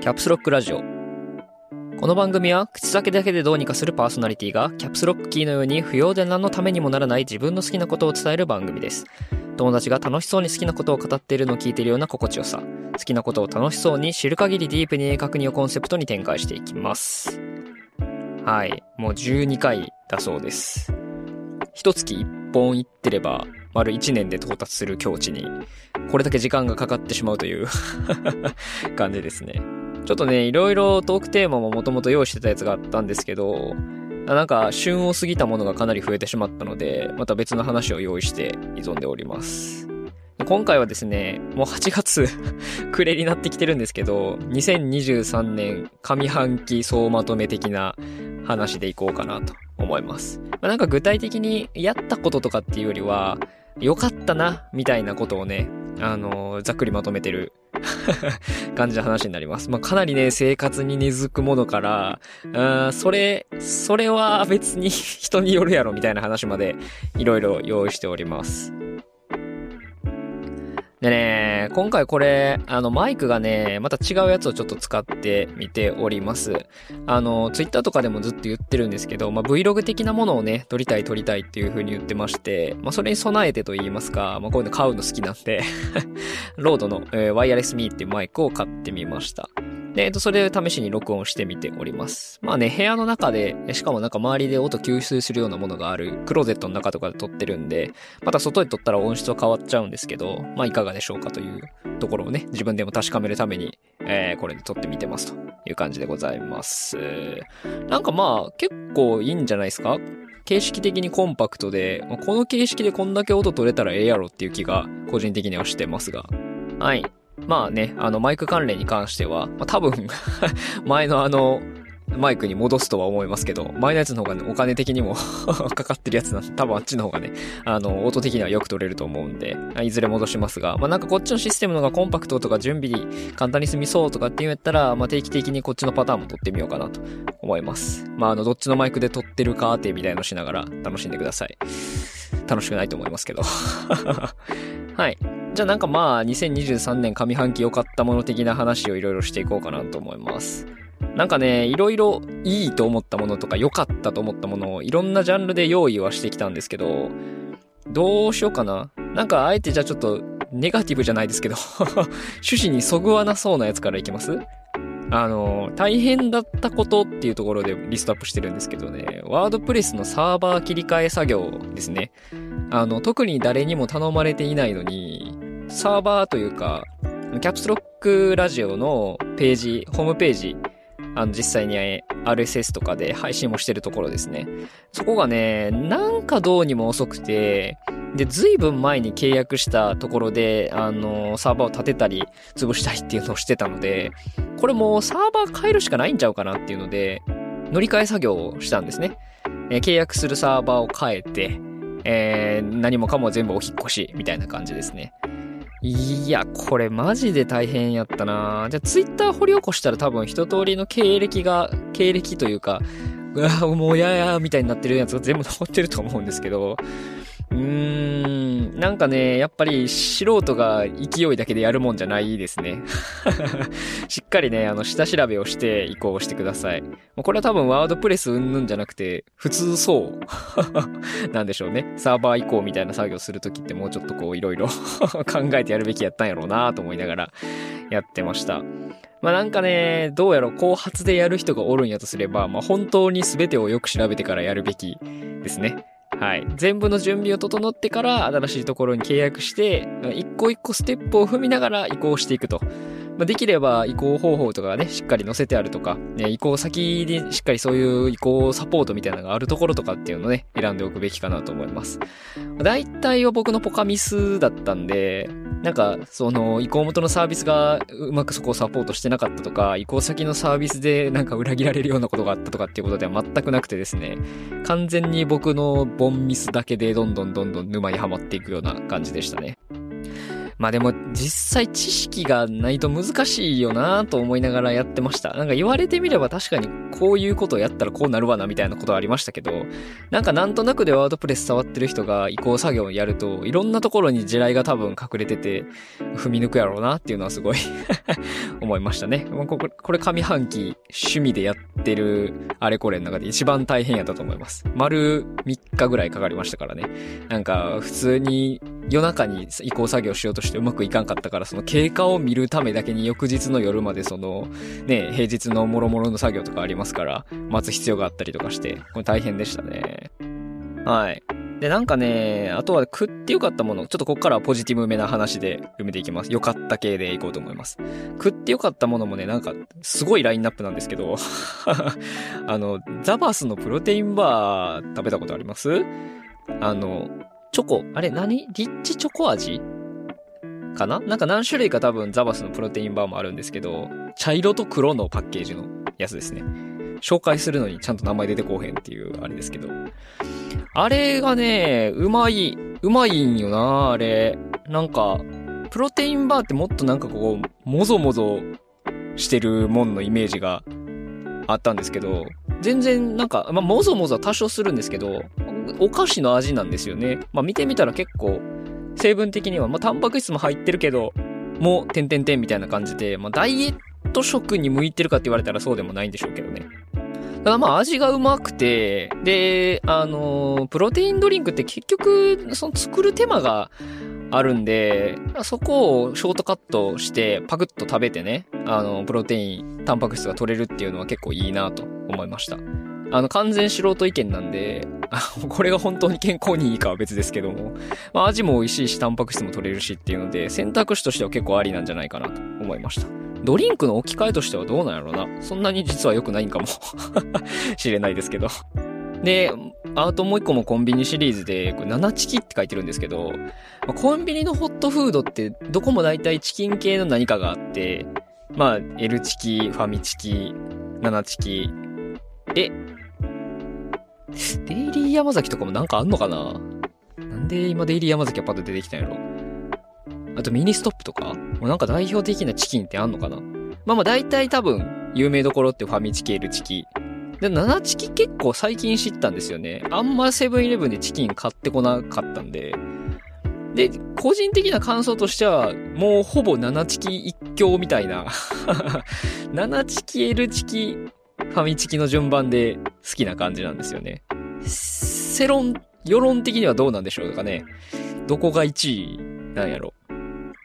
キャプスロックラジオ。この番組は口先だけでどうにかするパーソナリティがキャプスロックキーのように不要で何のためにもならない自分の好きなことを伝える番組です。友達が楽しそうに好きなことを語っているのを聞いているような心地よさ。好きなことを楽しそうに知る限りディープに鋭角にをコンセプトに展開していきます。はい。もう12回だそうです。一月1本行ってれば、丸1年で到達する境地に、これだけ時間がかかってしまうという 感じですね。ちょっとね、いろいろトークテーマももともと用意してたやつがあったんですけど、なんか旬を過ぎたものがかなり増えてしまったので、また別の話を用意して挑んでおります。今回はですね、もう8月 暮れになってきてるんですけど、2023年上半期総まとめ的な話でいこうかなと思います。まあ、なんか具体的にやったこととかっていうよりは、良かったな、みたいなことをね、あのーざっくりまとめてる 感じの話になります。まあ、かなりね、生活に根付くものから、あそれ、それは別に 人によるやろみたいな話までいろいろ用意しております。でね、今回これ、あの、マイクがね、また違うやつをちょっと使ってみております。あの、ツイッターとかでもずっと言ってるんですけど、まあ、Vlog 的なものをね、撮りたい撮りたいっていう風に言ってまして、まあ、それに備えてと言いますか、まあ、こういうの買うの好きなんで、ロードの、えーワイヤレスミーっていうマイクを買ってみました。で、えっと、それで試しに録音してみております。まあね、部屋の中で、しかもなんか周りで音吸収するようなものがある、クローゼットの中とかで撮ってるんで、また外で撮ったら音質は変わっちゃうんですけど、まあいかがでしょうかというところをね、自分でも確かめるために、えー、これで撮ってみてますという感じでございます。なんかまあ、結構いいんじゃないですか？形式的にコンパクトで、この形式でこんだけ音取れたらええやろっていう気が個人的にはしてますが。はい。まあね、あのマイク関連に関しては、まあ多分、前のあの、マイクに戻すとは思いますけど、前のやつの方がね、お金的にも かかってるやつなんで、多分あっちの方がね、あの、音的にはよく取れると思うんで、いずれ戻しますが、まあなんかこっちのシステムの方がコンパクトとか準備に簡単に済みそうとかっていうんやったら、まあ定期的にこっちのパターンも取ってみようかなと思います。まああの、どっちのマイクで撮ってるかってみたいのしながら楽しんでください。楽しくないと思いますけど。はい。じゃあなんかまあ、2023年上半期良かったもの的な話をいろいろしていこうかなと思います。なんかね、いろいろいいと思ったものとか良かったと思ったものをいろんなジャンルで用意はしてきたんですけど、どうしようかな。なんかあえてじゃあちょっとネガティブじゃないですけど、趣旨にそぐわなそうなやつからいきます？あの、大変だったことっていうところでリストアップしてるんですけどね、ワードプレスのサーバー切り替え作業ですね。あの、特に誰にも頼まれていないのに、サーバーというか、キャプスロックラジオのページ、ホームページ、あの、実際に RSS とかで配信もしてるところですね。そこがね、なんかどうにも遅くて、で、ずいぶん前に契約したところで、あの、サーバーを立てたり、潰したりっていうのをしてたので、これもうサーバー変えるしかないんちゃうかなっていうので、乗り換え作業をしたんですね。え契約するサーバーを変えて、えー何もかも全部お引っ越し、みたいな感じですね。いや、これマジで大変やったな。じゃあツイッター掘り起こしたら多分一通りの経歴が、経歴というか、うわもうややみたいになってるやつが全部残ってると思うんですけど、うーん、なんかね、やっぱり素人が勢いだけでやるもんじゃないですね。しっかりね、あの、下調べをして移行してください。これは多分ワードプレスうんぬんじゃなくて、普通そう。なんでしょうね。サーバー移行みたいな作業するときってもうちょっとこういろいろ 考えてやるべきやったんやろうなと思いながらやってました。まあなんかね、どうやろ、後発でやる人がおるんやとすれば、まあ本当に全てをよく調べてからやるべきですね。はい。全部の準備を整ってから新しいところに契約して、一個一個ステップを踏みながら移行していくと。できれば移行方法とかね、しっかり載せてあるとか、ね、移行先にしっかりそういう移行サポートみたいなのがあるところとかっていうのをね、選んでおくべきかなと思います。大体は僕のポカミスだったんで、なんか、その、移行元のサービスがうまくそこをサポートしてなかったとか、移行先のサービスでなんか裏切られるようなことがあったとかっていうことでは全くなくてですね、完全に僕のボンミスだけでどんどんどんどん沼にはまっていくような感じでしたね。まあでも実際知識がないと難しいよなと思いながらやってました。なんか言われてみれば確かにこういうことをやったらこうなるわなみたいなことはありましたけど、なんかなんとなくでワードプレス触ってる人が移行作業をやると、いろんなところに地雷が多分隠れてて、踏み抜くやろうなっていうのはすごい 思いましたね。これ、これ上半期趣味でやってるあれこれの中で一番大変やったと思います。丸3日ぐらいかかりましたからね。なんか普通に夜中に移行作業しようとしてうまくいかんかったから、その経過を見るためだけに翌日の夜までその、ね、平日の諸々の作業とかありますから、待つ必要があったりとかして、これ大変でしたね。はい。で、なんかね、あとは食ってよかったもの、ちょっとこっからはポジティブめな話で埋めていきます。よかった系でいこうと思います。食ってよかったものもね、なんか、すごいラインナップなんですけど、あの、ザバスのプロテインバー食べたことあります？あの、チョコ、あれ何？リッチチョコ味？かな？なんか何種類か多分ザバスのプロテインバーもあるんですけど、茶色と黒のパッケージのやつですね。紹介するのにちゃんと名前出てこうへんっていうあれですけど。あれがね、うまい、うまいんよな、あれ。なんか、プロテインバーってもっとなんかこう、もぞもぞしてるもんのイメージがあったんですけど、全然なんか、まあ、もぞもぞは多少するんですけど、お菓子の味なんですよね。まあ、見てみたら結構、成分的には、まあ、タンパク質も入ってるけど、もう、てんてんてんみたいな感じで、まあ、ダイエット食に向いてるかって言われたらそうでもないんでしょうけどね。ただまあ味がうまくて、で、あの、プロテインドリンクって結局、その作る手間があるんで、そこをショートカットしてパクッと食べてね、あの、プロテイン、タンパク質が取れるっていうのは結構いいなと思いました。あの、完全素人意見なんで、これが本当に健康にいいかは別ですけども、まあ、味も美味しいし、タンパク質も取れるしっていうので、選択肢としては結構ありなんじゃないかなと思いました。ドリンクの置き換えとしてはどうなんやろうな？そんなに実は良くないんかも しれないですけどで、あともう一個もコンビニシリーズで、これ7チキって書いてるんですけど、コンビニのホットフードってどこも大体チキン系の何かがあって、まあ、L チキ、ファミチキ、7チキ、え、デイリーヤマザキとかもなんかあんのかな？なんで今デイリーヤマザキはパッと出てきたんやろ？あとミニストップとか？もうなんか代表的なチキンってあんのかな？まあまあ大体多分有名どころってファミチキ、L チキ。で、7チキ結構最近知ったんですよね。あんまセブンイレブンでチキン買ってこなかったんで。で、個人的な感想としては、もうほぼ7チキ一強みたいな 7チキ、L チキ、ファミチキの順番で好きな感じなんですよね。世論、世論的にはどうなんでしょうかね。どこが1位なんやろ。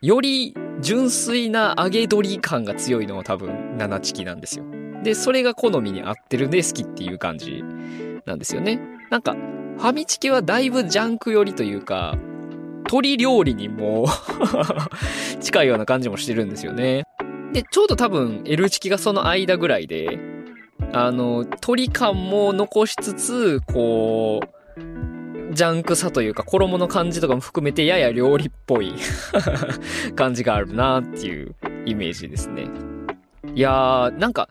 より純粋な揚げ鶏感が強いのは多分7チキなんですよ。で、それが好みに合ってるんで好きっていう感じなんですよね。なんか、ファミチキはだいぶジャンク寄りというか、鶏料理にも 近いような感じもしてるんですよね。で、ちょうど多分 L チキがその間ぐらいで、あの、鳥感も残しつつ、こう、ジャンクさというか衣の感じとかも含めてやや料理っぽい 感じがあるなっていうイメージですね。いやー、なんか、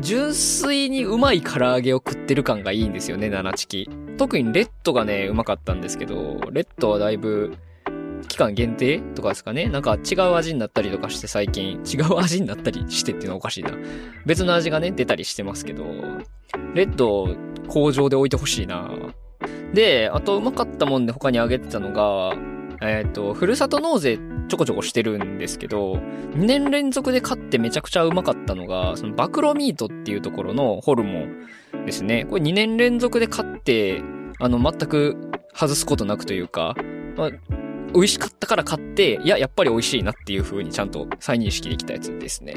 純粋にうまい唐揚げを食ってる感がいいんですよね、七チキ。特にレッドがね、うまかったんですけど、レッドはだいぶ、間限定とかですかねなんか違う味になったりとかして最近、違う味になったりしてっていうのはおかしいな。別の味がね、出たりしてますけど、レッド工場で置いてほしいな。で、あとうまかったもんで他にあげてたのが、えっ、ー、と、ふるさと納税ちょこちょこしてるんですけど、2年連続で買ってめちゃくちゃうまかったのが、そのバクロミートっていうところのホルモンですね。これ2年連続で買って、あの、全く外すことなくというか、まあ、美味しかったから買って、いや、やっぱり美味しいなっていう風にちゃんと再認識できたやつですね。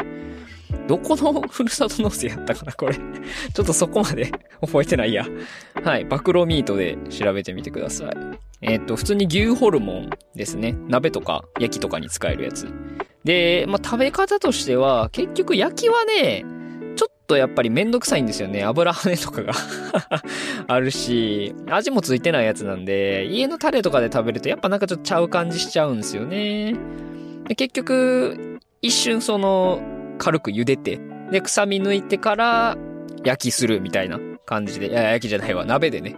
どこのふるさと納税やったかなこれ ちょっとそこまで 覚えてないや。はい。バクロミートで調べてみてください。えっ、と、普通に牛ホルモンですね。鍋とか焼きとかに使えるやつ。で、まあ、食べ方としては、結局焼きはね、ちょっとやっぱりめんどくさいんですよね。油跳ねとかが あるし、味もついてないやつなんで、家のタレとかで食べるとやっぱなんかちょっとちゃう感じしちゃうんですよね。で結局、一瞬その、軽く茹でて、で、臭み抜いてから焼きするみたいな感じで、いや、焼きじゃないわ、鍋でね、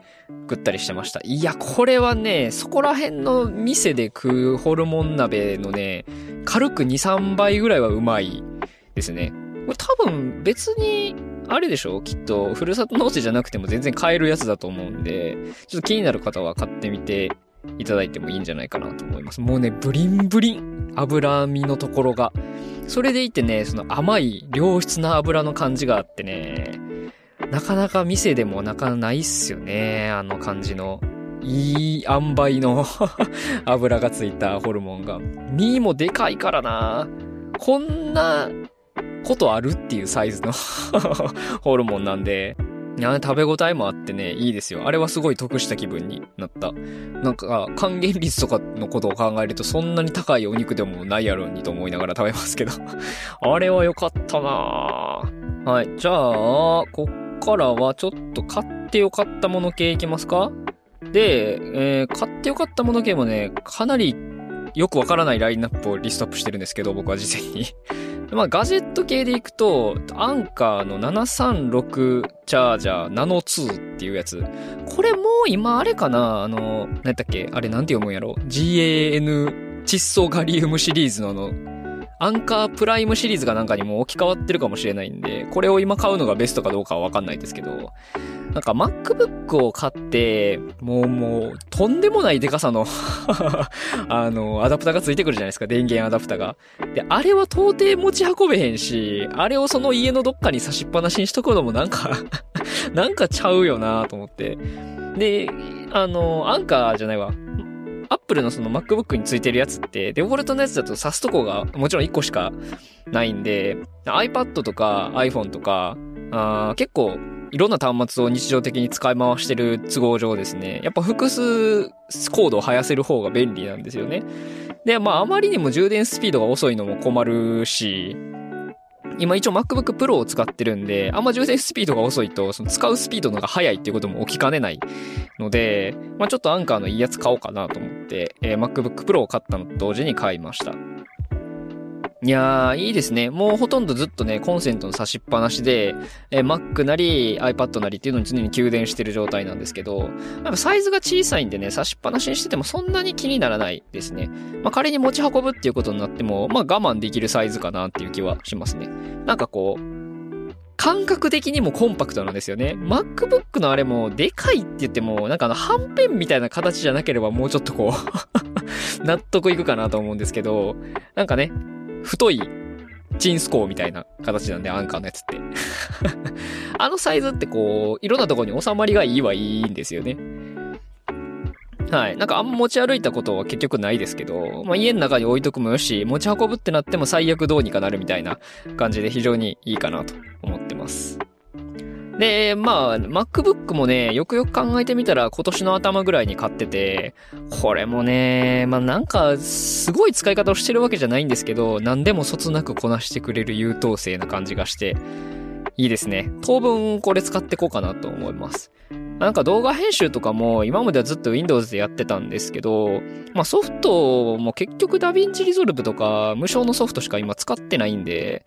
食ったりしてました。いや、これはね、そこら辺の店で食うホルモン鍋のね、軽く2、3倍ぐらいはうまいですね。これ多分別に、あれでしょ？きっと、ふるさと納税じゃなくても全然買えるやつだと思うんで、ちょっと気になる方は買ってみていただいてもいいんじゃないかなと思います。もうね、ブリンブリン脂身のところが。それでいてね、その甘い良質な油の感じがあってね、なかなか店でもなかなかないっすよね、あの感じの。いい塩梅の 油がついたホルモンが。身もでかいからなこんなことあるっていうサイズの ホルモンなんで、食べ応えもあってね、いいですよ。あれはすごい得した気分になった。なんか、還元率とかのことを考えるとそんなに高いお肉でもないやろにと思いながら食べますけど あれは良かったなはい。じゃあ、こっからはちょっと買ってよかったもの系いきますかで、えー、買ってよかったもの系もね、かなりよくわからないラインナップをリストアップしてるんですけど、僕は事前に まあ、ガジェット系でいくと、アンカーの736チャージャーナノ2っていうやつ。これもう今あれかなあの、何やったっけあれなんて読むんやろ ?GAN 窒素ガリウムシリーズのあの、Anker Prime シリーズがなんかにも置き換わってるかもしれないんで、これを今買うのがベストかどうかはわかんないですけど、なんか MacBook を買って、もうもう、とんでもないデカさの あの、アダプタがついてくるじゃないですか、電源アダプタが。で、あれは到底持ち運べへんし、あれをその家のどっかに差しっぱなしにしとくのもなんか なんかちゃうよなと思って。で、あの、 Anker じゃないわ。アップルのその MacBook についてるやつって、デフォルトのやつだと挿すとこがもちろん1個しかないんで、iPad とか iPhone とか、あ結構いろんな端末を日常的に使い回してる都合上ですね、やっぱ複数コードを生やせる方が便利なんですよね。で、まああまりにも充電スピードが遅いのも困るし、今一応 MacBook Pro を使ってるんで、あんま充電スピードが遅いと、その使うスピードのが速いっていうことも起きかねないので、まあちょっとアンカーのいいやつ買おうかなと思って、えー、MacBook Pro を買ったのと同時に買いました。いやー、いいですね。もうほとんどずっとね、コンセントの差しっぱなしで、えー、Mac なり iPad なりっていうのに常に給電してる状態なんですけど、やっぱサイズが小さいんでね、差しっぱなしにしててもそんなに気にならないですね。まあ、仮に持ち運ぶっていうことになっても、まあ、我慢できるサイズかなっていう気はしますね。なんかこう、感覚的にもコンパクトなんですよね。MacBook のあれもでかいって言っても、なんかあの、はんぺんみたいな形じゃなければもうちょっとこう 納得いくかなと思うんですけど、なんかね、太いチンスコーみたいな形なんで、アンカーのやつって あのサイズってこう、いろんなとこに収まりがいいはいいんですよね。はい。なんかあんま持ち歩いたことは結局ないですけど、まあ家の中に置いとくもよし、持ち運ぶってなっても最悪どうにかなるみたいな感じで非常にいいかなと思ってます。で、まあ、MacBook もね、よくよく考えてみたら今年の頭ぐらいに買ってて、これもね、まあなんか、すごい使い方をしてるわけじゃないんですけど、何でもそつなくこなしてくれる優等生な感じがして、いいですね。当分これ使ってこうかなと思います。なんか動画編集とかも今まではずっと Windows でやってたんですけど、まあソフトも結局 DaVinci Resolve とか無償のソフトしか今使ってないんで、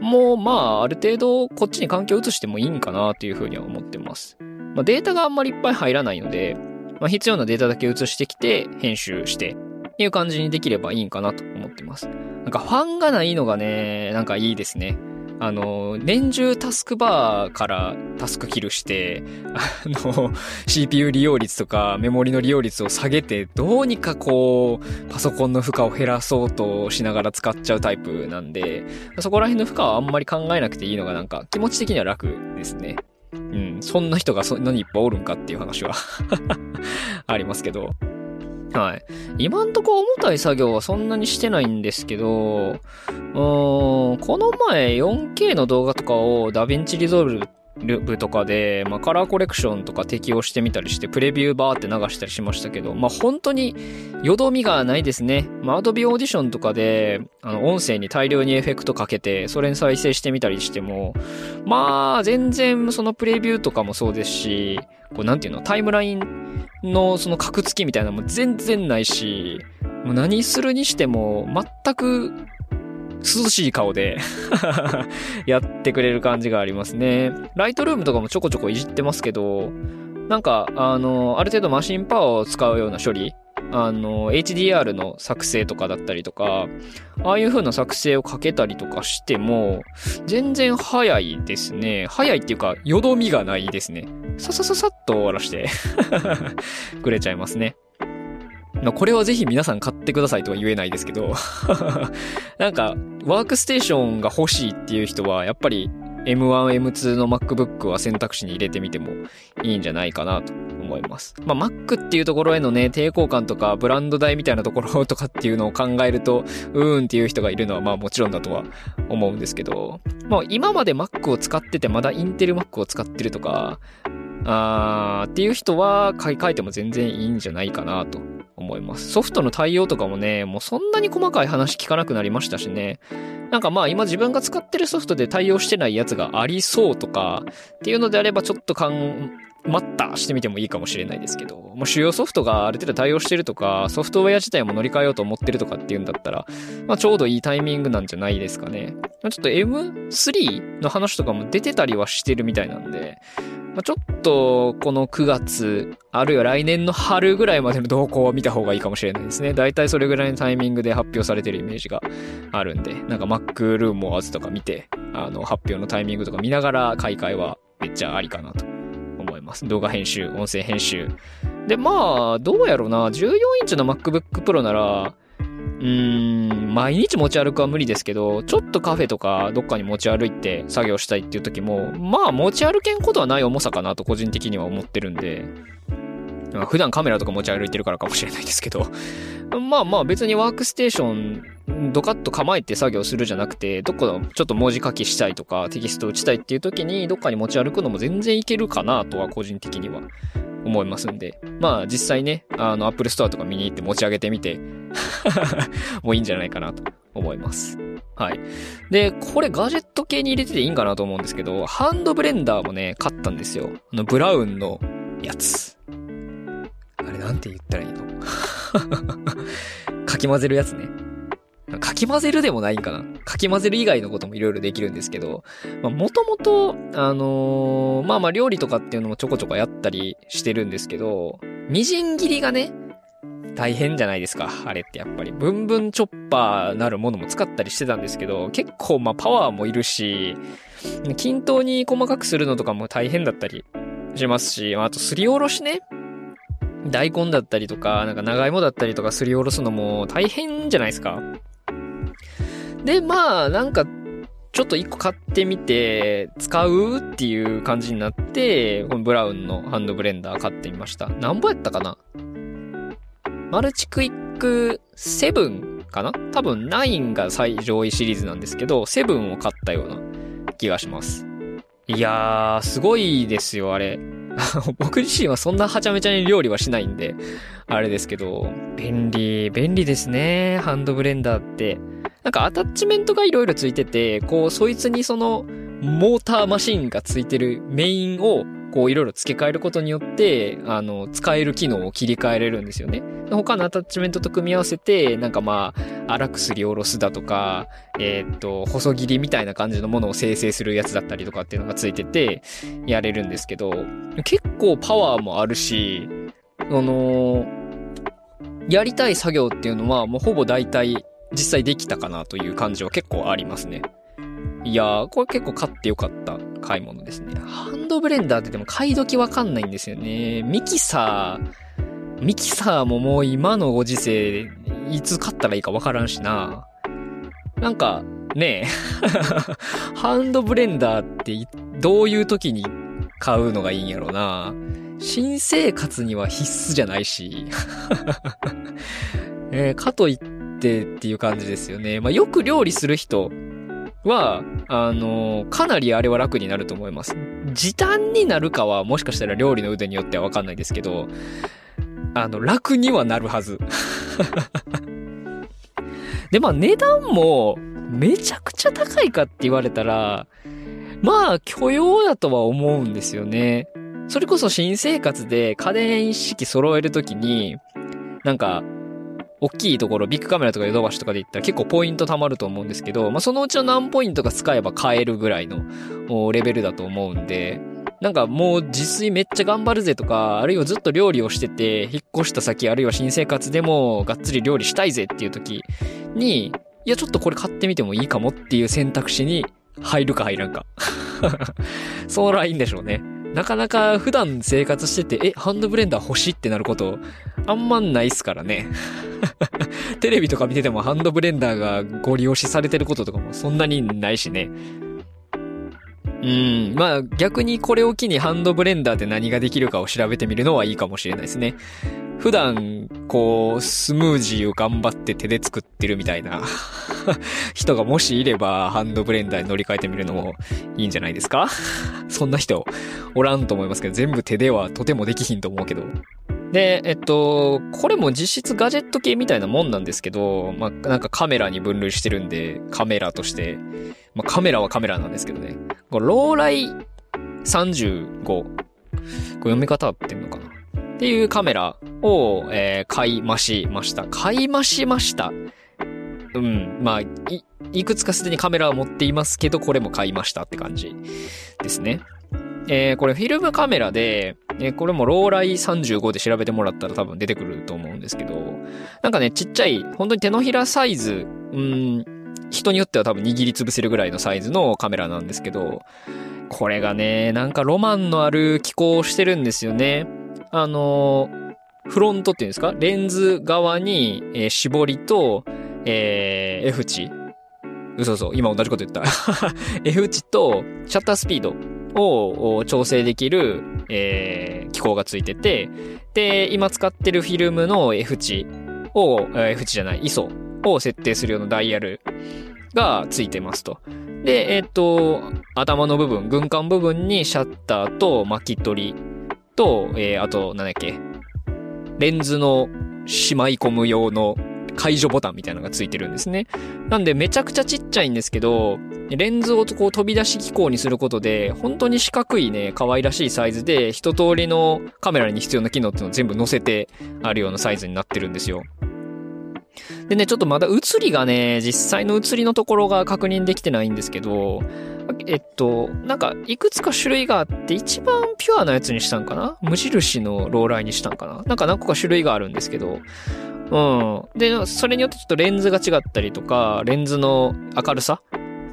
もうまあある程度こっちに環境移してもいいんかなというふうには思ってます。まあデータがあんまりいっぱい入らないので、まあ必要なデータだけ移してきて編集してっていう感じにできればいいんかなと思ってます。なんかファンがないのがね、なんかいいですね。あの、年中タスクバーからタスクキルして、あの、CPU 利用率とかメモリの利用率を下げて、どうにかこう、パソコンの負荷を減らそうとしながら使っちゃうタイプなんで、そこら辺の負荷はあんまり考えなくていいのがなんか気持ち的には楽ですね。うん、そんな人がそんなにいっぱいおるんかっていう話は ありますけど。はい。今んとこ重たい作業はそんなにしてないんですけど、うーん、この前 4K の動画とかを DaVinci Resolve とかで、まあ、カラーコレクションとか適用してみたりして、プレビューバーって流したりしましたけど、まあ、本当に、よどみがないですね。まあ、アドビオーディションとかで、あの、音声に大量にエフェクトかけて、それに再生してみたりしても、まあ、全然、そのプレビューとかもそうですし、こう、なんていうの、タイムラインのその格付きみたいなのも全然ないし、もう何するにしても、全く涼しい顔で やってくれる感じがありますね。ライトルームとかもちょこちょこいじってますけど、なんか、あの、ある程度マシンパワーを使うような処理、あの、HDR の作成とかだったりとか、ああいう風な作成をかけたりとかしても、全然早いですね。早いっていうか、よどみがないですね。ささささっと終わらして くれちゃいますね。まあ、これはぜひ皆さん買ってくださいとは言えないですけど なんか、ワークステーションが欲しいっていう人は、やっぱり M1、M2 の MacBook は選択肢に入れてみてもいいんじゃないかなと思います。まあ、Mac っていうところへのね、抵抗感とか、ブランド代みたいなところとかっていうのを考えると、うーんっていう人がいるのはまあもちろんだとは思うんですけど、まあ今まで Mac を使っててまだインテル Mac を使ってるとか、あーっていう人は買い替えても全然いいんじゃないかなと思います。ソフトの対応とかもね、もうそんなに細かい話聞かなくなりましたしね。なんかまあ今自分が使ってるソフトで対応してないやつがありそうとかっていうのであればちょっとかん、待ったしてみてもいいかもしれないですけど、もう主要ソフトがある程度対応してるとか、ソフトウェア自体も乗り換えようと思ってるとかっていうんだったら、まあちょうどいいタイミングなんじゃないですかね。ちょっと M3 の話とかも出てたりはしてるみたいなんで、まあ、ちょっとこの9月、あるいは来年の春ぐらいまでの動向を見た方がいいかもしれないですね。だいたいそれぐらいのタイミングで発表されてるイメージがあるんで、なんか Mac ルームをアズとか見て、あの発表のタイミングとか見ながら買い替えはめっちゃありかなと思います。動画編集、音声編集。で、まあ、どうやろうな、14インチの MacBook Pro なら、うーん、毎日持ち歩くは無理ですけど、ちょっとカフェとかどっかに持ち歩いて作業したいっていう時も、まあ持ち歩けんことはない重さかなと個人的には思ってるんで、普段カメラとか持ち歩いてるからかもしれないですけど、まあまあ別にワークステーションドカッと構えて作業するじゃなくて、どこちょっと文字書きしたいとかテキスト打ちたいっていう時にどっかに持ち歩くのも全然いけるかなとは個人的には思いますんで。まあ実際ね、あの Apple Store とか見に行って持ち上げてみて もういいんじゃないかなと思います。はい。で、これガジェット系に入れてていいんかなと思うんですけど、ハンドブレンダーもね、買ったんですよ。あの、ブラウンのやつ。あれなんて言ったらいいの？かき混ぜるやつね。かき混ぜるでもないんかな。かき混ぜる以外のこともいろいろできるんですけど、まあ、もともと、あのー、まあまあ料理とかっていうのもちょこちょこやったりしてるんですけど、みじん切りがね、大変じゃないですか。あれってやっぱり。ブンブンチョッパーなるものも使ったりしてたんですけど、結構まあパワーもいるし、均等に細かくするのとかも大変だったりしますし、あとすりおろしね。大根だったりとか、なんか長芋だったりとかすりおろすのも大変じゃないですか。で、まあ、なんか、ちょっと一個買ってみて、使うっていう感じになって、このブラウンのハンドブレンダー買ってみました。何ぼやったかな？マルチクイック7かな？多分9が最上位シリーズなんですけど、7を買ったような気がします。いやー、すごいですよ、あれ。僕自身はそんなはちゃめちゃに料理はしないんで、あれですけど、便利、便利ですね、ハンドブレンダーって。なんかアタッチメントがいろいろついてて、こう、そいつにその、モーターマシンがついてるメインをこういろいろ付け替えることによって、あの、使える機能を切り替えれるんですよね。他のアタッチメントと組み合わせて、なんかまあ、荒くすりおろすだとか、えー、っと、細切りみたいな感じのものを生成するやつだったりとかっていうのがついてて、やれるんですけど、結構パワーもあるし、あの、やりたい作業っていうのはもうほぼ大体実際できたかなという感じは結構ありますね。いやー、これ結構買ってよかった買い物ですね。ハンドブレンダーってでも買い時わかんないんですよね。ミキサー、ミキサーももう今のご時世、いつ買ったらいいかわからんしな。なんか、ねえ ハンドブレンダーってどういう時に買うのがいいんやろうな。新生活には必須じゃないし えー、かといってっていう感じですよね。まあ、よく料理する人は、あの、かなりあれは楽になると思います。時短になるかはもしかしたら料理の腕によってはわかんないですけど、あの、楽にはなるはず。で、まあ値段もめちゃくちゃ高いかって言われたら、まあ許容だとは思うんですよね。それこそ新生活で家電一式揃えるときに、なんか、大きいところ、ビッグカメラとかヨドバシとかで言ったら結構ポイント貯まると思うんですけど、まあ、そのうちの何ポイントか使えば買えるぐらいのレベルだと思うんで、なんかもう自炊めっちゃ頑張るぜとか、あるいはずっと料理をしてて、引っ越した先、あるいは新生活でもがっつり料理したいぜっていう時に、いやちょっとこれ買ってみてもいいかもっていう選択肢に入るか入らんか。そのラインでしょうね。なかなか普段生活してて、え、ハンドブレンダー欲しいってなること、あんまないっすからね。テレビとか見ててもハンドブレンダーがご利用しされてることとかもそんなにないしね。うん。まあ逆にこれを機にハンドブレンダーで何ができるかを調べてみるのはいいかもしれないですね。普段、こう、スムージーを頑張って手で作ってるみたいな 人がもしいれば、ハンドブレンダーに乗り換えてみるのもいいんじゃないですか？そんな人おらんと思いますけど、全部手ではとてもできひんと思うけど。で、えっと、これも実質ガジェット系みたいなもんなんですけど、まあ、なんかカメラに分類してるんで、カメラとして、まあ、カメラはカメラなんですけどね。ローライ35。これ読み方合ってんのかな？っていうカメラを、えー、買いましました。買いましました。うん。まあ、い、いくつかすでにカメラは持っていますけど、これも買いましたって感じですね。えー、これフィルムカメラで、えー、これもローライ35で調べてもらったら多分出てくると思うんですけど、なんかね、ちっちゃい、本当に手のひらサイズ、うん、人によっては多分握りつぶせるぐらいのサイズのカメラなんですけど、これがね、なんかロマンのある機構をしてるんですよね。あのフロントっていうんですか？レンズ側に、えー、絞りと、えー、F 値。嘘嘘、今同じこと言った。F 値とシャッタースピードを調整できる、えー、機構がついてて、で、今使ってるフィルムの F 値を、F 値じゃない、ISO を設定するようなダイヤルがついてますと。で、えっ、ー、と、頭の部分、軍艦部分にシャッターと巻き取りと、えー、あと、なんだっけ、レンズのしまい込む用の解除ボタンみたいなのがついてるんですね。なんでめちゃくちゃちっちゃいんですけど、レンズをこう飛び出し機構にすることで、本当に四角いね、可愛らしいサイズで、一通りのカメラに必要な機能っていうのを全部載せてあるようなサイズになってるんですよ。でね、ちょっとまだ写りがね、実際の写りのところが確認できてないんですけど、えっと、なんか、いくつか種類があって、一番ピュアなやつにしたんかな？無印のローライにしたんかな？なんか何個か種類があるんですけど、うん。で、それによってちょっとレンズが違ったりとか、レンズの明るさ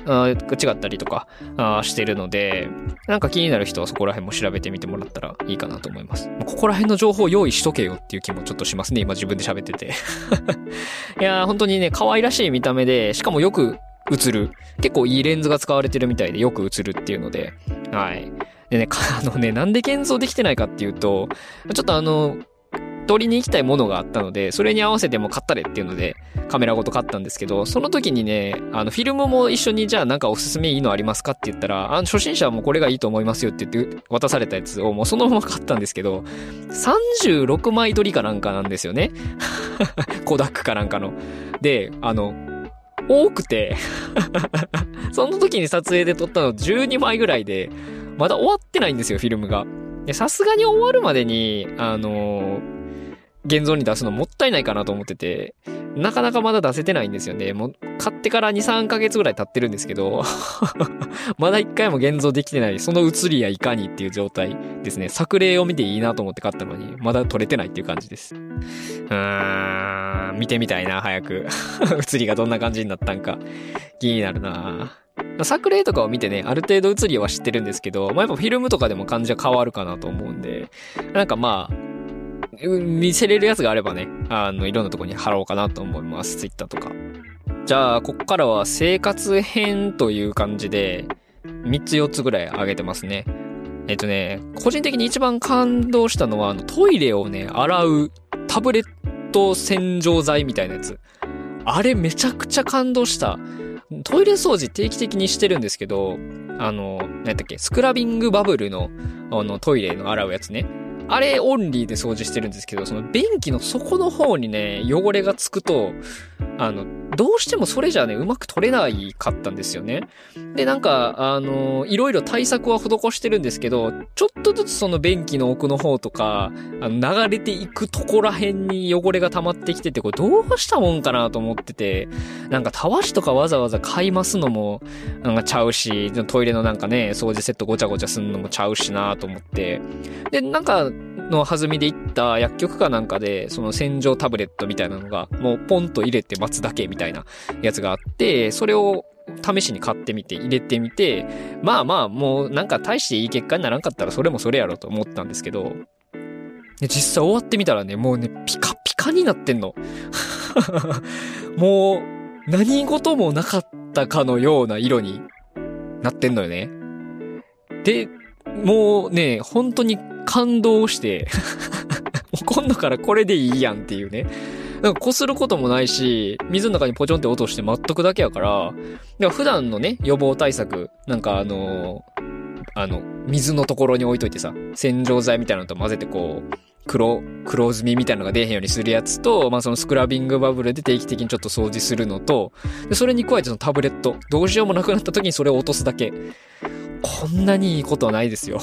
が違ったりとかあしてるので、なんか気になる人はそこら辺も調べてみてもらったらいいかなと思います。ここら辺の情報を用意しとけよっていう気もちょっとしますね。今自分で喋ってて いやー、本当にね、可愛らしい見た目で、しかもよく映る。結構いいレンズが使われてるみたいでよく映るっていうので、はい。でね、あのね、なんで現像できてないかっていうと、ちょっとあの、取りに行きたいものがあったので、それに合わせても買ったれっていうので、カメラごと買ったんですけど、その時にね、あの、フィルムも一緒にじゃあなんかおすすめいいのありますかって言ったら、あの、初心者はもうこれがいいと思いますよって言って渡されたやつをもうそのまま買ったんですけど、36枚撮りかなんかなんですよね。コダックかなんかの。で、あの、多くて その時に撮影で撮ったの12枚ぐらいで、まだ終わってないんですよ、フィルムが。さすがに終わるまでに、あのー、現像に出すのもったいないかなと思ってて、なかなかまだ出せてないんですよね。もう、買ってから2、3ヶ月ぐらい経ってるんですけど まだ1回も現像できてない、その写りやいかにっていう状態ですね。作例を見ていいなと思って買ったのに、まだ撮れてないっていう感じです。うーん、見てみたいな、早く。写りがどんな感じになったんか、気になるな作例とかを見てね、ある程度写りは知ってるんですけど、まあ、やっぱフィルムとかでも感じは変わるかなと思うんで、なんかまあ、見せれるやつがあればね、あの、いろんなとこに貼ろうかなと思います。ツイッターとか。じゃあ、こっからは生活編という感じで、3つ4つぐらい上げてますね。えっとね、個人的に一番感動したのは、あの、トイレをね、洗うタブレット洗浄剤みたいなやつ。あれめちゃくちゃ感動した。トイレ掃除定期的にしてるんですけど、あの、何やったっけ、スクラビングバブルの、あの、トイレの洗うやつね。あれオンリーで掃除してるんですけど、その便器の底の方にね、汚れがつくと、あの、どうしてもそれじゃね、うまく撮れないかったんですよね。で、なんか、あの、いろいろ対策は施してるんですけど、ちょっとずつその便器の奥の方とか、あの、流れていくとこら辺に汚れが溜まってきてて、これどうしたもんかなと思ってて、なんかたわしとかわざわざ買いますのも、なんかちゃうし、トイレのなんかね、掃除セットごちゃごちゃすんのもちゃうしなと思って。で、なんか、の弾みで行った薬局かなんかで、その洗浄タブレットみたいなのが、もうポンと入れて待つだけみたいなやつがあって、それを試しに買ってみて、入れてみて、まあまあ、もうなんか大していい結果にならんかったらそれもそれやろと思ったんですけど、実際終わってみたらね、もうね、ピカピカになってんの。もう、何事もなかったかのような色になってんのよね。で、もうね、本当に感動してもう今度からこれでいいやんっていうね。なんか擦ることもないし、水の中にポチョンって落として待っとくだけやから、で普段のね、予防対策、なんかあの、あの、水のところに置いといてさ、洗浄剤みたいなのと混ぜてこう、黒、黒ずみみたいなのが出えへんようにするやつと、まあそのスクラビングバブルで定期的にちょっと掃除するのと、でそれに加えてそのタブレット、どうしようもなくなった時にそれを落とすだけ。こんなにいいことはないですよ。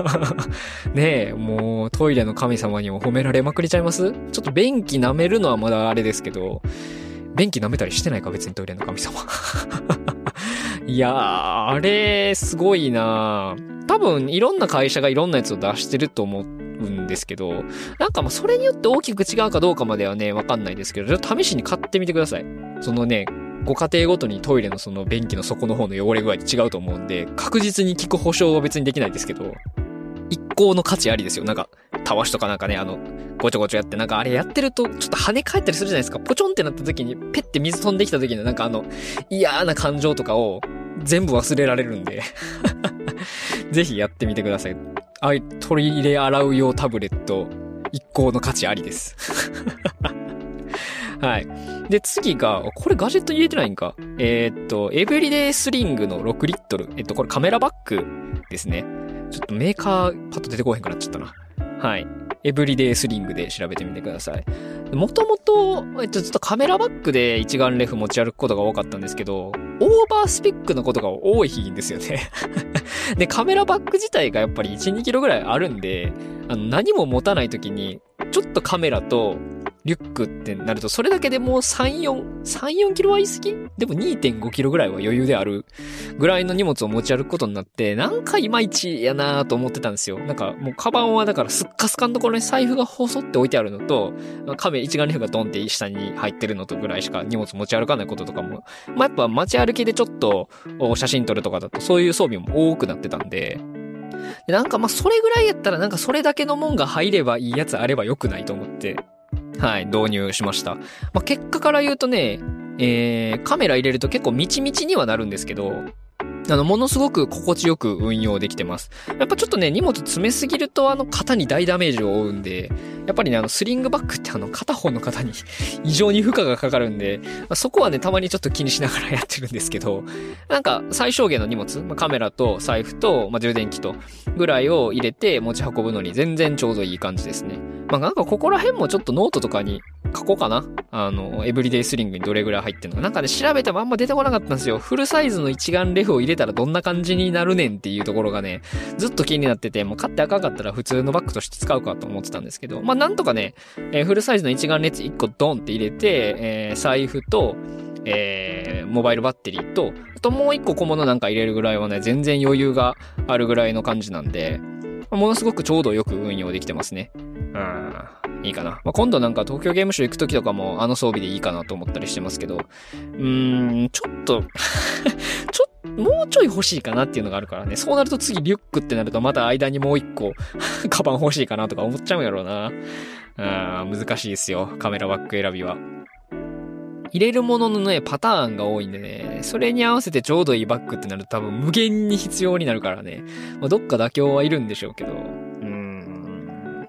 ねえ、もうトイレの神様にも褒められまくりちゃいます？ちょっと便器舐めるのはまだあれですけど、便器舐めたりしてないか？別にトイレの神様。いやー、あれ、すごいな。多分、いろんな会社がいろんなやつを出してると思うんですけど、なんかまあそれによって大きく違うかどうかまではね、わかんないですけど、ちょっと試しに買ってみてください。そのね、ご家庭ごとにトイレのその便器の底の方の汚れ具合って違うと思うんで、確実に効く保証は別にできないですけど、一向の価値ありですよ。なんか、たわしとかなんかね、あの、ごちょごちょやって、なんかあれやってると、ちょっと跳ね返ったりするじゃないですか。ポチョンってなった時に、ペッて水飛んできた時のなんかあの、嫌な感情とかを全部忘れられるんで ぜひやってみてください。あい、取り入れ洗う用タブレット、一向の価値ありですはい。で、次が、これガジェット入れてないんか？えー、っと、エブリデイスリングの6リットル。えっと、これカメラバッグですね。ちょっとメーカーパッと出てこへんくなっちゃったな。はい。エブリデイスリングで調べてみてください。もともと、えっと、ずっとカメラバッグで一眼レフ持ち歩くことが多かったんですけど、オーバースペックのことが多いんですよね で、カメラバッグ自体がやっぱり1、2キロぐらいあるんで、あの、何も持たない時に、ちょっとカメラと、リュックってなると、それだけでもう3、4、3、4キロは言い過ぎ？でも2.5キロぐらいは余裕であるぐらいの荷物を持ち歩くことになって、なんかいまいちやなと思ってたんですよ。なんかもうカバンはだからスッカスカのところに財布が細って置いてあるのと、カメ一眼レフがドンって下に入ってるのとぐらいしか荷物持ち歩かないこととかも、まあ、やっぱ街歩きでちょっと写真撮るとかだとそういう装備も多くなってたんで、でなんかまあそれぐらいやったらなんかそれだけのもんが入ればいいやつあればよくないと思って、はい、導入しました。まあ、結果から言うとね、えー、カメラ入れると結構みちみちにはなるんですけど、あの、ものすごく心地よく運用できてます。やっぱちょっとね、荷物詰めすぎるとあの肩に大ダメージを負うんで、やっぱりね、あの、スリングバッグってあの、片方の肩に 異常に負荷がかかるんで、まあ、そこはね、たまにちょっと気にしながらやってるんですけど、なんか、最小限の荷物、まあ、カメラと財布と、まあ、充電器と、ぐらいを入れて持ち運ぶのに全然ちょうどいい感じですね。まあ、なんかここら辺もちょっとノートとかに書こうかなあの、エブリデイスリングにどれぐらい入ってんのか。なんかね、調べてもあんま出てこなかったんですよ。フルサイズの一眼レフを入れたらどんな感じになるねんっていうところがね、ずっと気になってて、もう買ってあかんかったら普通のバッグとして使うかと思ってたんですけど、まあなんとかね、えー、フルサイズの一眼レフ1個ドンって入れて、えー、財布と、えー、モバイルバッテリーと、あともう1個小物なんか入れるぐらいはね、全然余裕があるぐらいの感じなんで、ものすごくちょうどよく運用できてますね。うん。いいかな。まあ、今度なんか東京ゲームショウ行く時とかもあの装備でいいかなと思ったりしてますけど、うーん、ちょっと ちょっと、もうちょい欲しいかなっていうのがあるからね。そうなると次リュックってなるとまた間にもう一個 カバン欲しいかなとか思っちゃうんやろうな。あ難しいですよ。カメラバッグ選びは。入れるもののね、パターンが多いんでね、それに合わせてちょうどいいバッグってなると多分無限に必要になるからね。まあ、どっか妥協はいるんでしょうけど、うん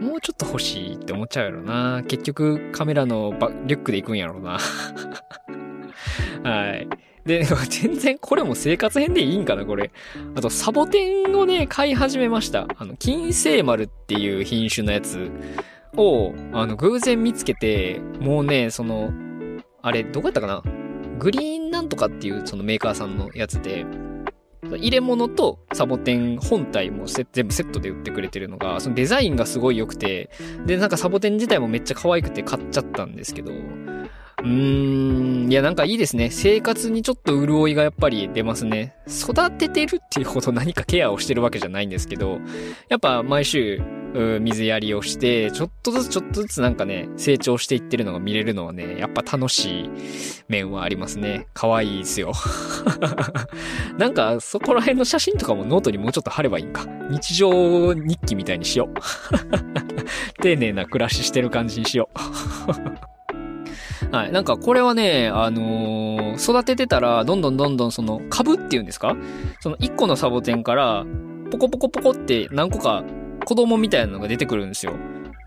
もうちょっと欲しいって思っちゃうやろな。結局カメラのバリュックで行くんやろな。はい。で、全然これも生活編でいいんかな、これ。あと、サボテンをね、買い始めました。あの、金星丸っていう品種のやつを、あの、偶然見つけて、もうね、その、あれ、どこやったかな？グリーンなんとかっていうそのメーカーさんのやつで、入れ物とサボテン本体も全部セットで売ってくれてるのが、そのデザインがすごい良くて、で、なんかサボテン自体もめっちゃ可愛くて買っちゃったんですけど、うーん、いやなんかいいですね。生活にちょっと潤いがやっぱり出ますね。育ててるっていうほど何かケアをしてるわけじゃないんですけど、やっぱ毎週、水やりをして、ちょっとずつちょっとずつなんかね、成長していってるのが見れるのはね、やっぱ楽しい面はありますね。可愛いですよ。なんか、そこら辺の写真とかもノートにもうちょっと貼ればいいんか。日常日記みたいにしよう。丁寧な暮らししてる感じにしよう。はい。なんかこれはね、あのー、育ててたら、どんどんどんどんその株っていうんですか？その1個のサボテンから、ポコポコポコって何個か子供みたいなのが出てくるんですよ。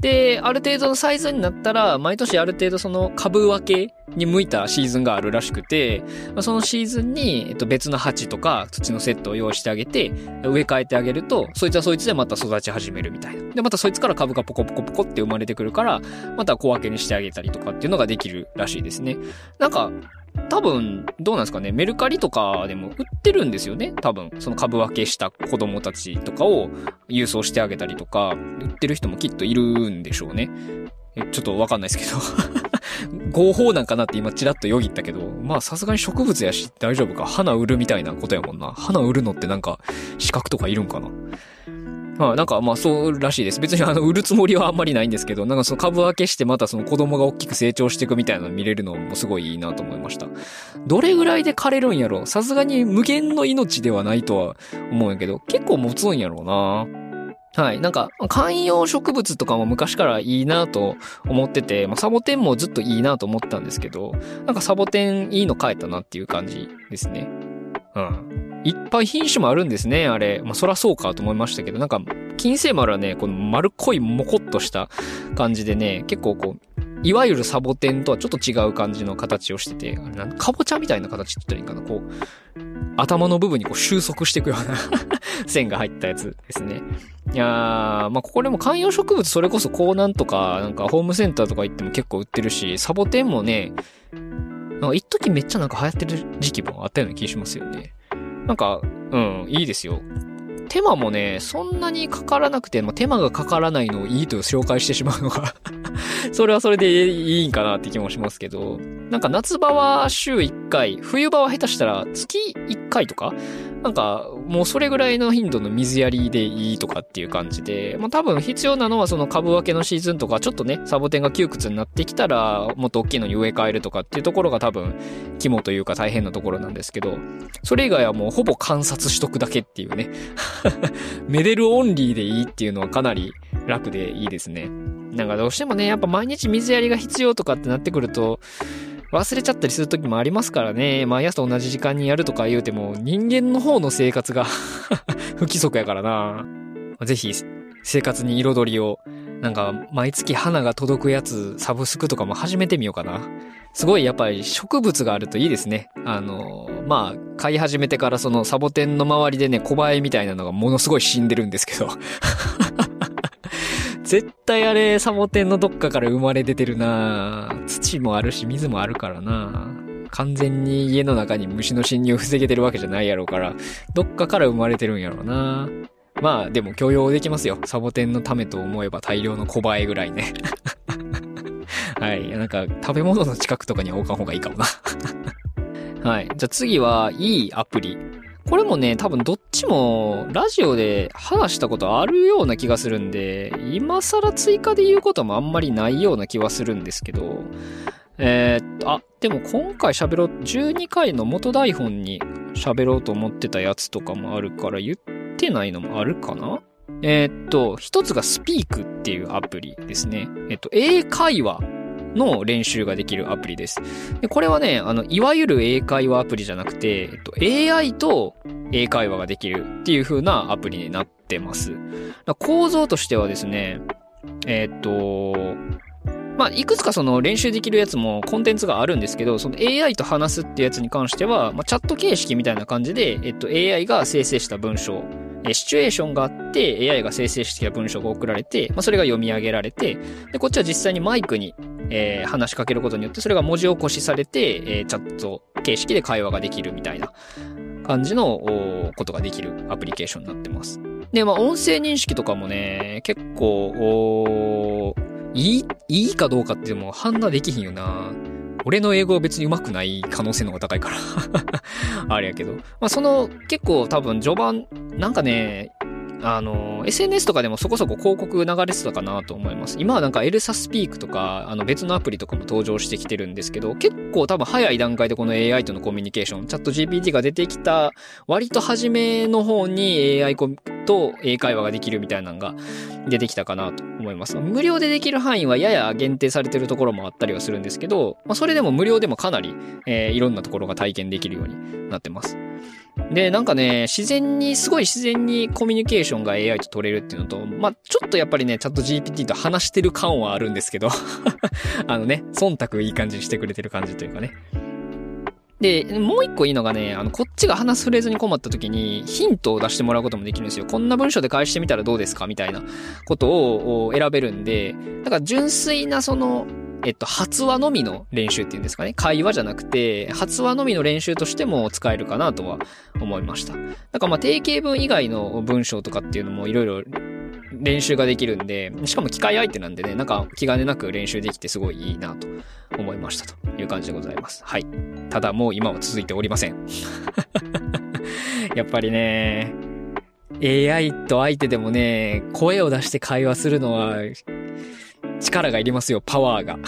で、ある程度のサイズになったら、毎年ある程度その株分けに向いたシーズンがあるらしくて、そのシーズンに、えっと、別の鉢とか土のセットを用意してあげて、植え替えてあげると、そいつはそいつでまた育ち始めるみたいな。で、またそいつから株がポコポコポコって生まれてくるから、また小分けにしてあげたりとかっていうのができるらしいですね。なんか、多分、どうなんですかね。メルカリとかでも売ってるんですよね。多分、その株分けした子供たちとかを郵送してあげたりとか、売ってる人もきっといるんでしょうね。ちょっとわかんないですけど 合法なんかなって今チラッとよぎったけど、まあさすがに植物やし大丈夫か。花売るみたいなことやもんな。花売るのってなんか資格とかいるんかな。まあなんかまあそうらしいです。別にあの 売るつもりはあんまりないんですけど、なんかその株分けしてまたその子供が大きく成長していくみたいなの見れるのもすごいいいなと思いました。どれぐらいで枯れるんやろさすがに無限の命ではないとは思うんやけど、結構持つんやろうな。はい。なんか、観葉植物とかも昔からいいなと思ってて、まあ、サボテンもずっといいなと思ったんですけど、なんかサボテンいいの変えたなっていう感じですね。うん。いっぱい品種もあるんですね、あれ。まあ、そらそうかと思いましたけど、なんか、金星丸はね、この丸っこいモコっとした感じでね、結構こう、いわゆるサボテンとはちょっと違う感じの形をしてて、あれなんかぼちゃみたいな形って言ったらいいかな、こう、頭の部分にこう収束していくような 線が入ったやつですね。いやー、まあ、ここでも観葉植物それこそコーナンとか、なんかホームセンターとか行っても結構売ってるし、サボテンもね、なんか一時めっちゃなんか流行ってる時期もあったような気しますよね。なんか、うん、いいですよ。手間もね、そんなにかからなくて、まあ、手間がかからないのをいいと紹介してしまうのが それはそれでいいんかなって気もしますけど、なんか夏場は週1回、冬場は下手したら月1回とかなんか、もうそれぐらいの頻度の水やりでいいとかっていう感じで、まあ多分必要なのはその株分けのシーズンとか、ちょっとね、サボテンが窮屈になってきたら、もっと大きいのに植え替えるとかっていうところが多分、肝というか大変なところなんですけど、それ以外はもうほぼ観察しとくだけっていうね。メデルオンリーでいいっていうのはかなり楽でいいですね。なんかどうしてもね、やっぱ毎日水やりが必要とかってなってくると、忘れちゃったりする時もありますからね。毎朝同じ時間にやるとか言うても、人間の方の生活が 不規則やからな。ぜひ、生活に彩りを、なんか、毎月花が届くやつ、サブスクとかも始めてみようかな。すごいやっぱり植物があるといいですね。あの、まあ、飼い始めてからそのサボテンの周りでね、小バエみたいなのがものすごい死んでるんですけど。絶対あれ、サボテンのどっかから生まれ出てるな土もあるし、水もあるからな完全に家の中に虫の侵入を防げてるわけじゃないやろうから、どっかから生まれてるんやろうなまあ、でも許容できますよ。サボテンのためと思えば大量の小バエぐらいね。はい。なんか、食べ物の近くとかに置かん方がいいかもな はい。じゃあ次は、いいアプリ。これもね、多分どっちもラジオで話したことあるような気がするんで、今更追加で言うこともあんまりないような気はするんですけど、えー、っと、あ、でも今回喋ろう、12回の元台本に喋ろうと思ってたやつとかもあるから言っってないのもあるかな？えー、っと、一つがスピークっていうアプリですね。えっと、英会話の練習ができるアプリです。でこれはね、あの、いわゆる英会話アプリじゃなくて、えっと、AI と英会話ができるっていう風なアプリになってます。構造としてはですね、えっと、まあ、いくつかその練習できるやつもコンテンツがあるんですけど、その AI と話すっていうやつに関しては、まあ、チャット形式みたいな感じで、えっと、AI が生成した文章えシチュエーションがあって、AI が生成してきた文章が送られて、まあ、それが読み上げられて、で、こっちは実際にマイクにえー、話しかけることによって、それが文字起こしされて、えー、チャット形式で会話ができるみたいな感じのことができるアプリケーションになってます。で、まあ、音声認識とかもね、結構、いい、いいかどうかってもう判断できひんよな。俺の英語は別に上手くない可能性の方が高いから あれやけど。まあ、その、結構多分序盤、なんかね、あの、SNS とかでもそこそこ広告流れてたかなと思います。今はなんかエルサスピークとか、あの別のアプリとかも登場してきてるんですけど、結構多分早い段階でこの AI とのコミュニケーション、チャット GPT が出てきた割と初めの方に AI と英会話ができるみたいなのが出てきたかなと思います。無料でできる範囲はやや限定されてるところもあったりはするんですけど、まあ、それでも無料でもかなり、えー、いろんなところが体験できるようになってます。で、なんかね、自然に、すごい自然にコミュニケーションが AI と取れるっていうのと、まあ、ちょっとやっぱりね、チャット GPT と話してる感はあるんですけど あのね、忖度いい感じにしてくれてる感じというかね。で、もう一個いいのがね、あの、こっちが話すフレーズに困った時に、ヒントを出してもらうこともできるんですよ。こんな文章で返してみたらどうですかみたいなことを選べるんで、だから純粋なその、えっと、発話のみの練習っていうんですかね。会話じゃなくて、発話のみの練習としても使えるかなとは思いました。だからまあ定型文以外の文章とかっていうのもいろいろ練習ができるんで、しかも機械相手なんでね、なんか気兼ねなく練習できてすごいいいなと思いましたという感じでございます。はい。ただもう今は続いておりません。やっぱりね、AI と相手でもね、声を出して会話するのは力がいりますよ、パワーが。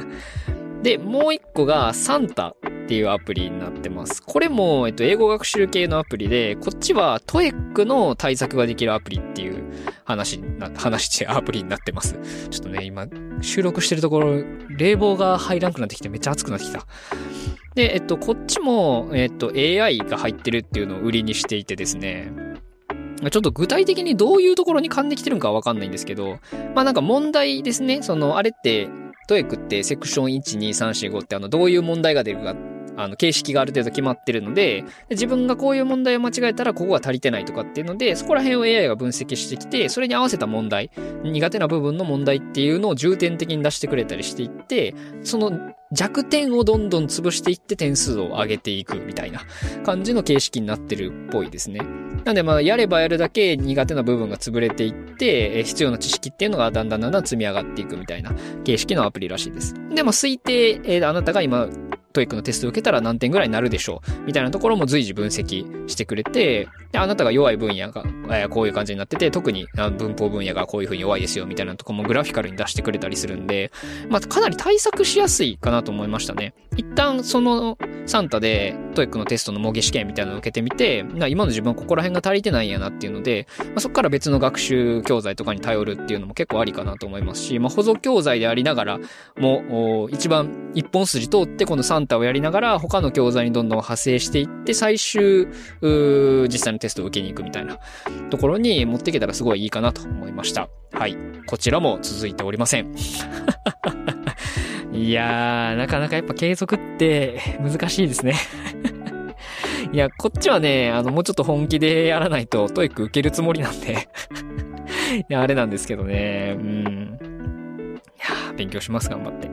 で、もう一個がサンタっていうアプリになってます。これも、えっと、英語学習系のアプリで、こっちはトエックの対策ができるアプリっていう話な、話してアプリになってます。ちょっとね、今、収録してるところ、冷房が入らんくなってきてめっちゃ暑くなってきた。で、えっと、こっちも、えっと、AI が入ってるっていうのを売りにしていてですね、ちょっと具体的にどういうところに噛んできてるんかわかんないんですけど、まあなんか問題ですね。その、あれって、トエクってセクション1、2、3、4、5ってあの、どういう問題が出るか、あの、形式がある程度決まってるので、自分がこういう問題を間違えたらここが足りてないとかっていうので、そこら辺を AI が分析してきて、それに合わせた問題、苦手な部分の問題っていうのを重点的に出してくれたりしていって、その弱点をどんどん潰していって点数を上げていくみたいな感じの形式になってるっぽいですね。なんでまあ、やればやるだけ苦手な部分が潰れていって、必要な知識っていうのがだんだんだんだん積み上がっていくみたいな形式のアプリらしいです。で、まあ、推定、えー、あなたが今 TOEIC のテストを受けたら何点ぐらいになるでしょうみたいなところも随時分析してくれて、で、あなたが弱い分野が、え、こういう感じになってて、特に文法分野がこういう風に弱いですよみたいなとこもグラフィカルに出してくれたりするんで、まあ、かなり対策しやすいかなと思いましたね。一旦そのサンタで TOEIC のテストの模擬試験みたいなのを受けてみて、今の自分はここら辺が足りてないんやなっていうので、まあ、そこから別の学習教材とかに頼るっていうのも結構ありかなと思いますし、まあ、補助教材でありながらも、一番一本筋通ってこのサンタンタをやりながら他の教材にどんどん派生していって、最終、実際のテストを受けに行くみたいなところに持っていけたらすごいいいかなと思いました。はい。こちらも続いておりません。いやー、なかなかやっぱ継続って難しいですね いや、こっちはね、あの、もうちょっと本気でやらないと、 TOEIC 受けるつもりなんで いや、あれなんですけどね、うん。いや勉強します、頑張って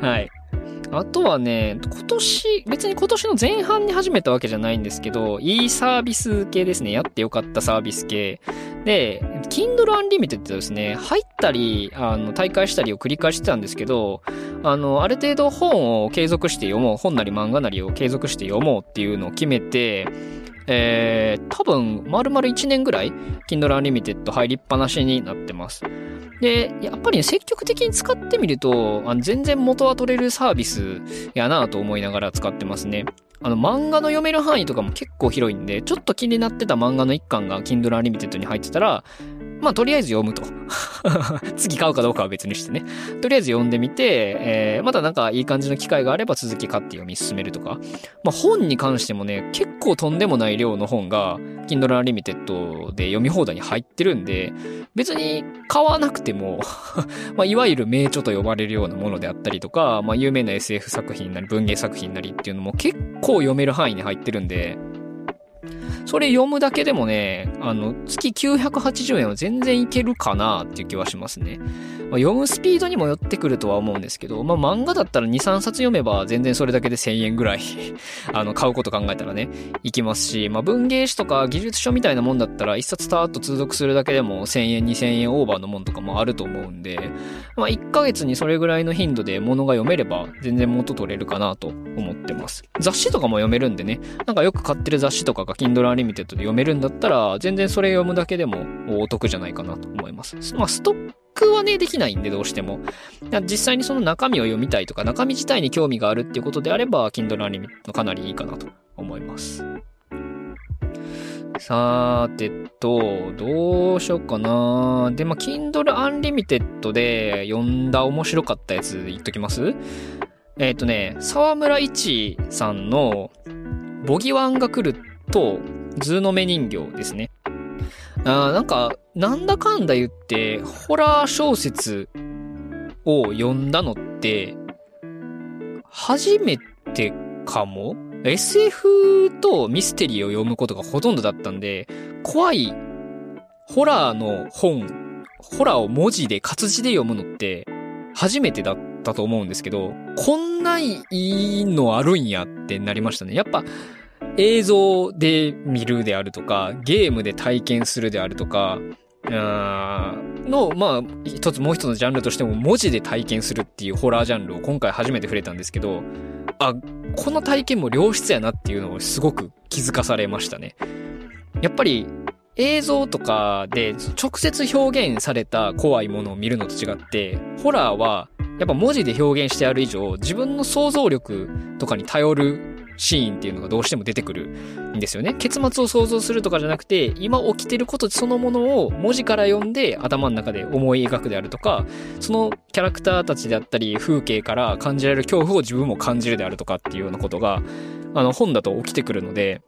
はい。あとはね、今年、別に今年の前半に始めたわけじゃないんですけど、いいサービス系ですね。やってよかったサービス系。で、Kindle Unlimited ですね、入ったり、あの、大会したりを繰り返してたんですけど、あの、ある程度本を継続して読もう、本なり漫画なりを継続して読もうっていうのを決めて、えー、多分、丸々1年ぐらい、Kindle Unlimited 入りっぱなしになってます。で、やっぱりね、積極的に使ってみると、あの全然元は取れるサービスやなと思いながら使ってますね。あの、漫画の読める範囲とかも結構広いんで、ちょっと気になってた漫画の一巻が Kindle Unlimited に入ってたら、まあ、とりあえず読むと。次買うかどうかは別にしてね。とりあえず読んでみて、えー、またなんかいい感じの機会があれば続き買って読み進めるとか。まあ、本に関してもね、結構とんでもない量の本が、Kindle Unlimited で読み放題に入ってるんで、別に買わなくても まあ、いわゆる名著と呼ばれるようなものであったりとか、まあ、有名な SF 作品なり文芸作品なりっていうのも結構読める範囲に入ってるんで、それ読むだけでもね、あの、月980円は全然いけるかなっていう気はしますね。まあ、読むスピードにも寄ってくるとは思うんですけど、まあ、漫画だったら2、3冊読めば全然それだけで1000円ぐらい あの、買うこと考えたらね、いきますし、まあ、文芸誌とか技術書みたいなもんだったら1冊たーっと通読するだけでも1000円、2000円オーバーのもんとかもあると思うんで、まあ、1ヶ月にそれぐらいの頻度で物が読めれば全然元取れるかなと思ってます。雑誌とかも読めるんでね、なんかよく買ってる雑誌とかが Kindle Unlimited で読めるんだったら、全然それ読むだけでもお得じゃないかなと思います。まあ、ストックはね、できないんで、どうしても。実際にその中身を読みたいとか、中身自体に興味があるっていうことであれば、Kindle Unlimited かなりいいかなと思います。さーてと、どうしようかな。で、まあ、Kindle Unlimited で読んだ面白かったやつ言っときます？えっ、ー、とね、澤村伊智さんの、ぼぎわんが、来ると、ずうのめ人形ですね。あなんか、なんだかんだ言って、ホラー小説を読んだのって、初めてかも ?SF とミステリーを読むことがほとんどだったんで、怖いホラーの本、ホラーを文字で活字で読むのって初めてだったと思うんですけど、こんないいのあるんやってなりましたね。やっぱ、映像で見るであるとか、ゲームで体験するであるとか、の、まあ、一つもう一つのジャンルとしても文字で体験するっていうホラージャンルを今回初めて触れたんですけど、あ、この体験も良質やなっていうのをすごく気づかされましたね。やっぱり映像とかで直接表現された怖いものを見るのと違って、ホラーはやっぱ文字で表現してある以上、自分の想像力とかに頼るシーンっていうのがどうしても出てくるんですよね。結末を想像するとかじゃなくて、今起きてることそのものを文字から読んで頭の中で思い描くであるとか、そのキャラクターたちであったり、風景から感じられる恐怖を自分も感じるであるとかっていうようなことが、あの本だと起きてくるので、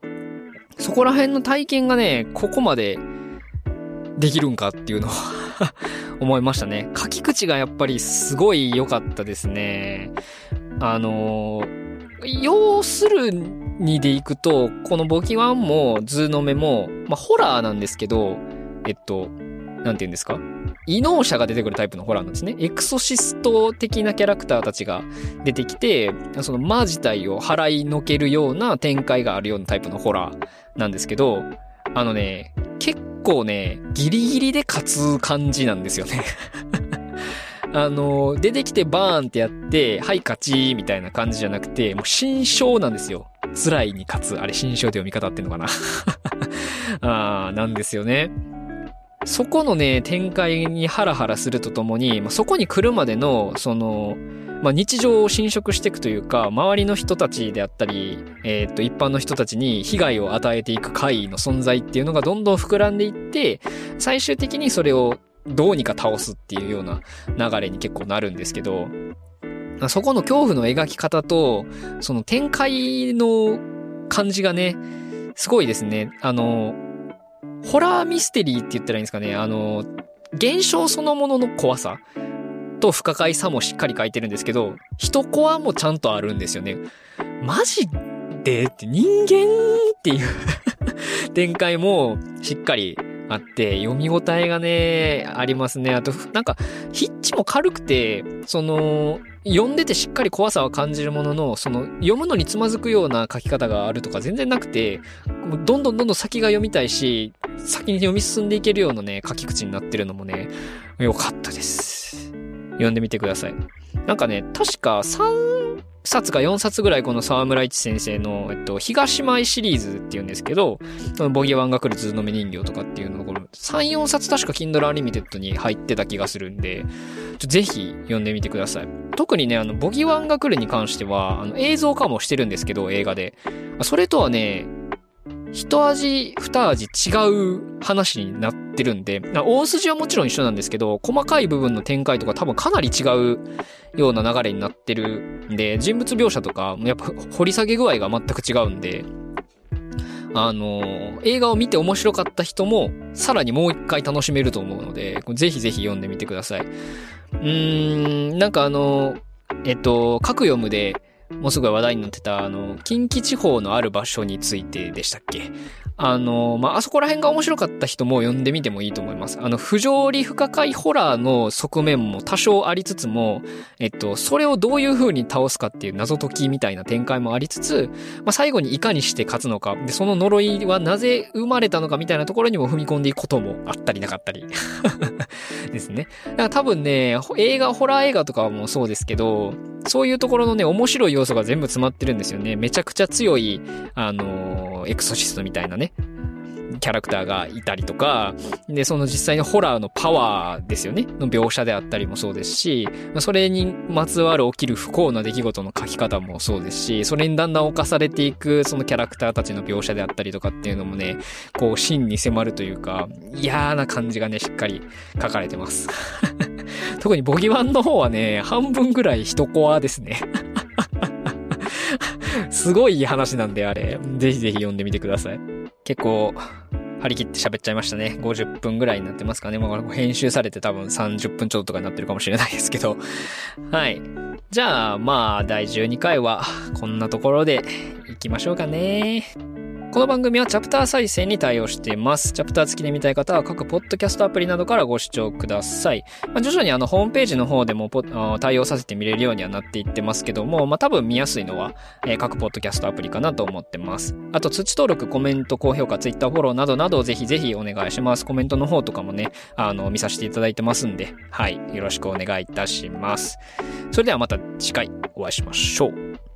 そこら辺の体験がね、ここまでできるんかっていうのは 思いましたね。書き口がやっぱりすごい良かったですね。あのー要するにでいくと、このぼぎわんもずうのめも、まあ、ホラーなんですけど、えっと、なんて言うんですか？異能者が出てくるタイプのホラーなんですね。エクソシスト的なキャラクターたちが出てきて、その魔自体を払いのけるような展開があるようなタイプのホラーなんですけど、あのね、結構ね、ギリギリで勝つ感じなんですよねあの、出てきてバーンってやって、はい、勝ちみたいな感じじゃなくて、もう新章なんですよ。辛いに勝つ。あれ、新章って読み方ってんのかな あー、なんですよね。そこのね、展開にハラハラするとともに、まあ、そこに来るまでの、その、まあ、日常を侵食していくというか、周りの人たちであったり、えー、っと、一般の人たちに被害を与えていく怪異の存在っていうのがどんどん膨らんでいって、最終的にそれをどうにか倒すっていうような流れに結構なるんですけど、そこの恐怖の描き方と、その展開の感じがね、すごいですね。あの、ホラーミステリーって言ったらいいんですかね。あの、現象そのものの怖さと不可解さもしっかり書いてるんですけど、人コアもちゃんとあるんですよね。マジでって人間っていう 展開もしっかりあって、読み応えがね、ありますね。あと、なんか、ヒッチも軽くて、その、読んでてしっかり怖さは感じるものの、その、読むのにつまずくような書き方があるとか全然なくて、どんどんどんどん先が読みたいし、先に読み進んでいけるようなね、書き口になってるのもね、良かったです。読んでみてください。なんかね、確か3冊か4冊ぐらいこの沢村一先生の、えっと、東舞シリーズって言うんですけど、ボギーワンが来る図の目人形とかっていうのが、この3、4冊確か Kindle Unlimited に入ってた気がするんで、ぜひ読んでみてください。特にね、あの、ボギーワンが来るに関しては、あの、映像化もしてるんですけど、映画で。それとはね、一味、二味違う話になってるんで、大筋はもちろん一緒なんですけど、細かい部分の展開とか多分かなり違うような流れになってるんで、人物描写とか、やっぱ掘り下げ具合が全く違うんで、あの、映画を見て面白かった人も、さらにもう一回楽しめると思うので、ぜひぜひ読んでみてください。うーん、なんかあの、えっと、各読むで、もうすごい話題になってた、あの、近畿地方のある場所についてでしたっけ？あの、まあ、あそこら辺が面白かった人も読んでみてもいいと思います。あの、不条理不可解ホラーの側面も多少ありつつも、えっと、それをどういう風に倒すかっていう謎解きみたいな展開もありつつ、まあ、最後にいかにして勝つのか、で、その呪いはなぜ生まれたのかみたいなところにも踏み込んでいくこともあったりなかったり。ね。だから多分ね、映画、ホラー映画とかもそうですけど、そういうところのね、面白い要素が全部詰まってるんですよね。めちゃくちゃ強い、あのー、エクソシストみたいなね。キャラクターがいたりとか、で、その実際のホラーのパワーですよね、の描写であったりもそうですし、それにまつわる起きる不幸な出来事の書き方もそうですし、それにだんだん侵されていくそのキャラクターたちの描写であったりとかっていうのもね、こう真に迫るというか、嫌な感じがね、しっかり書かれてます。特にボギワンの方はね、半分ぐらい一コアですね。すごいいい話なんで、あれ。ぜひぜひ読んでみてください。結構、張り切って喋っちゃいましたね。50分ぐらいになってますかね。まあ、編集されて多分30分ちょっととかになってるかもしれないですけど。はい。じゃあ、まあ、第12回はこんなところで行きましょうかね。この番組はチャプター再生に対応しています。チャプター付きで見たい方は各ポッドキャストアプリなどからご視聴ください。まあ、徐々にあのホームページの方でも対応させて見れるようにはなっていってますけども、まあ、多分見やすいのは、えー、各ポッドキャストアプリかなと思ってます。あと、土登録、コメント、高評価、ツイッターフォローなどなどぜひぜひお願いします。コメントの方とかもね、あの、見させていただいてますんで、はい、よろしくお願いいたします。それではまた次回お会いしましょう。